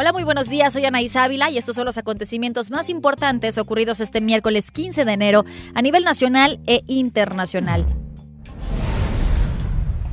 Hola, muy buenos días. Soy Anaís Ávila y estos son los acontecimientos más importantes ocurridos este miércoles 15 de enero a nivel nacional e internacional.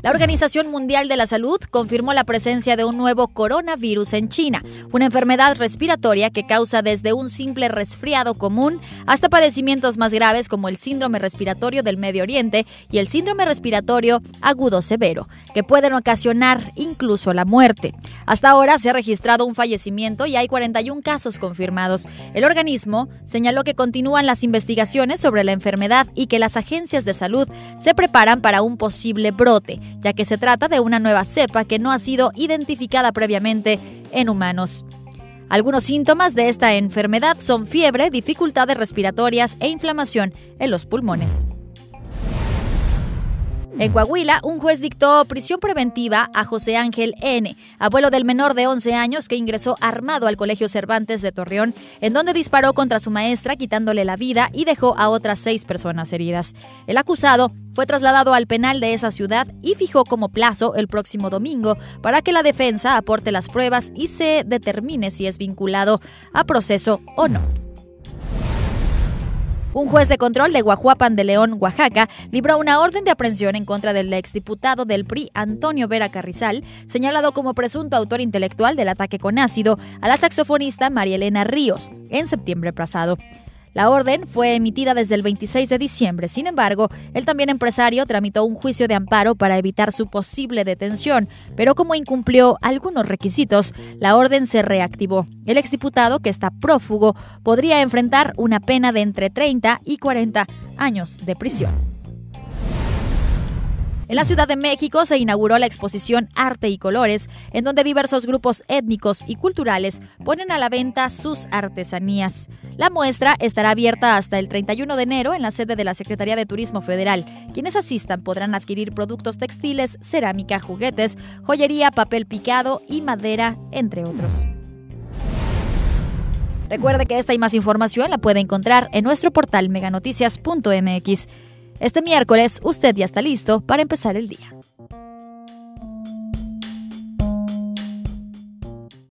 La Organización Mundial de la Salud confirmó la presencia de un nuevo coronavirus en China, una enfermedad respiratoria que causa desde un simple resfriado común hasta padecimientos más graves como el síndrome respiratorio del Medio Oriente y el síndrome respiratorio agudo severo, que pueden ocasionar incluso la muerte. Hasta ahora se ha registrado un fallecimiento y hay 41 casos confirmados. El organismo señaló que continúan las investigaciones sobre la enfermedad y que las agencias de salud se preparan para un posible brote ya que se trata de una nueva cepa que no ha sido identificada previamente en humanos. Algunos síntomas de esta enfermedad son fiebre, dificultades respiratorias e inflamación en los pulmones. En Coahuila, un juez dictó prisión preventiva a José Ángel N., abuelo del menor de 11 años que ingresó armado al Colegio Cervantes de Torreón, en donde disparó contra su maestra quitándole la vida y dejó a otras seis personas heridas. El acusado fue trasladado al penal de esa ciudad y fijó como plazo el próximo domingo para que la defensa aporte las pruebas y se determine si es vinculado a proceso o no. Un juez de control de Guajuapan de León, Oaxaca, libró una orden de aprehensión en contra del exdiputado del PRI, Antonio Vera Carrizal, señalado como presunto autor intelectual del ataque con ácido a la saxofonista María Elena Ríos en septiembre pasado. La orden fue emitida desde el 26 de diciembre. Sin embargo, el también empresario tramitó un juicio de amparo para evitar su posible detención, pero como incumplió algunos requisitos, la orden se reactivó. El exdiputado, que está prófugo, podría enfrentar una pena de entre 30 y 40 años de prisión. En la Ciudad de México se inauguró la exposición Arte y Colores, en donde diversos grupos étnicos y culturales ponen a la venta sus artesanías. La muestra estará abierta hasta el 31 de enero en la sede de la Secretaría de Turismo Federal. Quienes asistan podrán adquirir productos textiles, cerámica, juguetes, joyería, papel picado y madera, entre otros. Recuerde que esta y más información la puede encontrar en nuestro portal meganoticias.mx. Este miércoles usted ya está listo para empezar el día.